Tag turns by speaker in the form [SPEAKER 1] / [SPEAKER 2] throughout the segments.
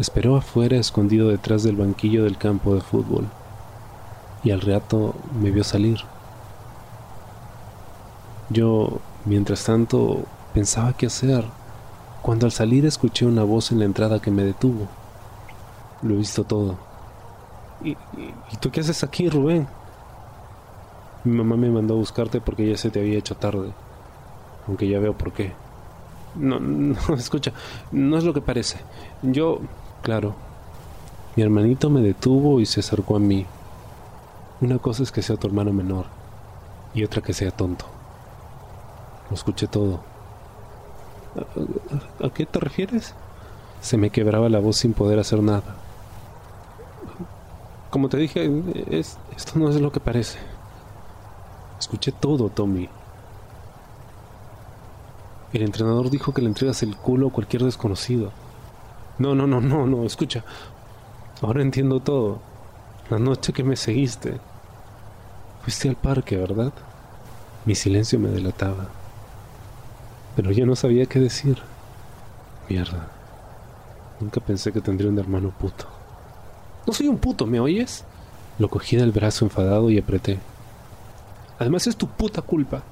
[SPEAKER 1] Esperó afuera escondido detrás del banquillo del campo de fútbol y al rato me vio salir. Yo, mientras tanto, pensaba qué hacer, cuando al salir escuché una voz en la entrada que me detuvo. Lo he visto todo. ¿Y, tú qué haces aquí, Rubén? Mi mamá me mandó a buscarte porque ya se te había hecho tarde, aunque ya veo por qué. No, no, escucha, no es lo que parece. Yo, claro, mi hermanito me detuvo y se acercó a mí. Una cosa es que sea tu hermano menor y otra que sea tonto. Lo escuché todo. ¿A, qué te refieres? Se me quebraba la voz sin poder hacer nada. Como te dije, es, esto no es lo que parece. Escuché todo, Tommy. El entrenador dijo que le entregas el culo a cualquier desconocido. No, no, no, no, no, escucha. Ahora entiendo todo. La noche que me seguiste. Fuiste al parque, ¿verdad? Mi silencio me delataba pero yo no sabía qué decir. Mierda. Nunca pensé que tendría un hermano puto. No soy un puto, ¿me oyes? Lo cogí del brazo enfadado y apreté. Además es tu puta culpa.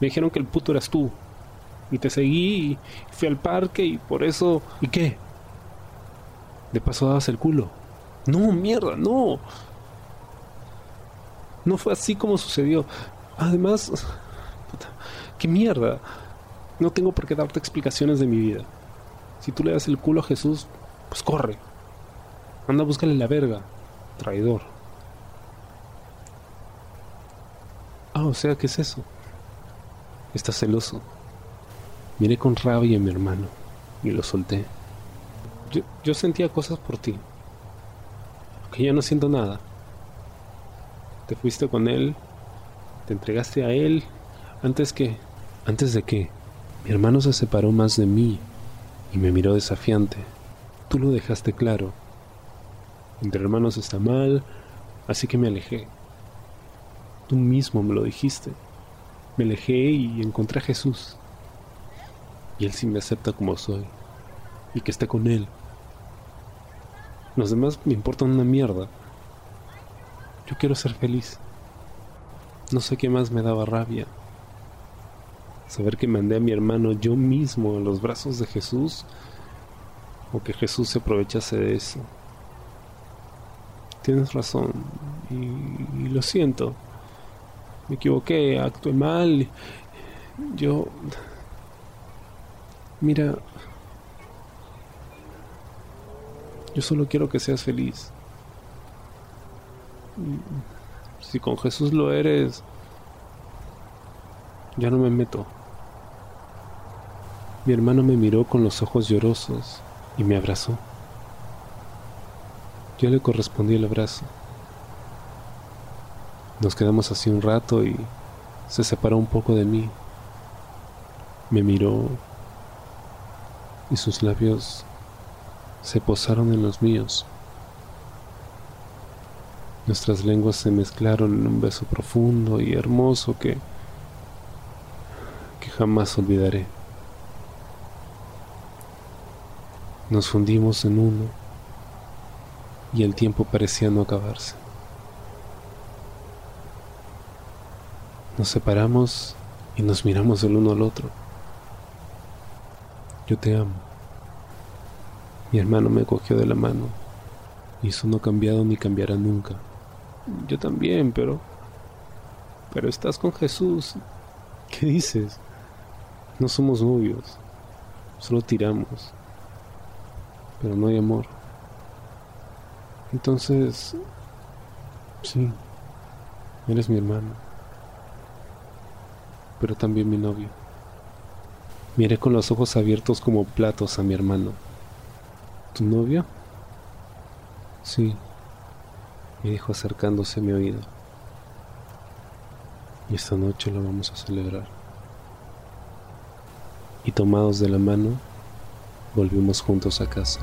[SPEAKER 1] Me dijeron que el puto eras tú. Y te seguí y fui al parque y por eso... ¿Y qué? De paso dabas el culo. No, mierda, no. No fue así como sucedió. Además... ¿Qué mierda? No tengo por qué darte explicaciones de mi vida. Si tú le das el culo a Jesús, pues corre. Anda, búscale la verga. Traidor. Ah, o sea, ¿qué es eso? Estás celoso. Miré con rabia a mi hermano y lo solté. Yo, yo sentía cosas por ti. Que ya no siento nada. Te fuiste con él, te entregaste a él antes que antes de que mi hermano se separó más de mí y me miró desafiante. Tú lo dejaste claro. Entre hermanos está mal, así que me alejé. Tú mismo me lo dijiste. Me alejé y encontré a Jesús. Y Él sí me acepta como soy. Y que esté con Él. Los demás me importan una mierda. Yo quiero ser feliz. No sé qué más me daba rabia saber que mandé a mi hermano yo mismo en los brazos de Jesús o que Jesús se aprovechase de eso. Tienes razón y, lo siento. Me equivoqué, actué mal. Yo... Mira, yo solo quiero que seas feliz. Si con Jesús lo eres, ya no me meto. Mi hermano me miró con los ojos llorosos y me abrazó. Yo le correspondí el abrazo. Nos quedamos así un rato y se separó un poco de mí. Me miró y sus labios se posaron en los míos. Nuestras lenguas se mezclaron en un beso profundo y hermoso que, que jamás olvidaré. Nos fundimos en uno y el tiempo parecía no acabarse. Nos separamos y nos miramos el uno al otro. Yo te amo. Mi hermano me cogió de la mano y eso no ha cambiado ni cambiará nunca. Yo también, pero... Pero estás con Jesús. ¿Qué dices? No somos novios. Solo tiramos pero no hay amor. Entonces, sí, eres mi hermano, pero también mi novio. Miré con los ojos abiertos como platos a mi hermano. ¿Tu novio? Sí, me dijo acercándose a mi oído. Y esta noche lo vamos a celebrar. Y tomados de la mano, volvimos juntos a casa.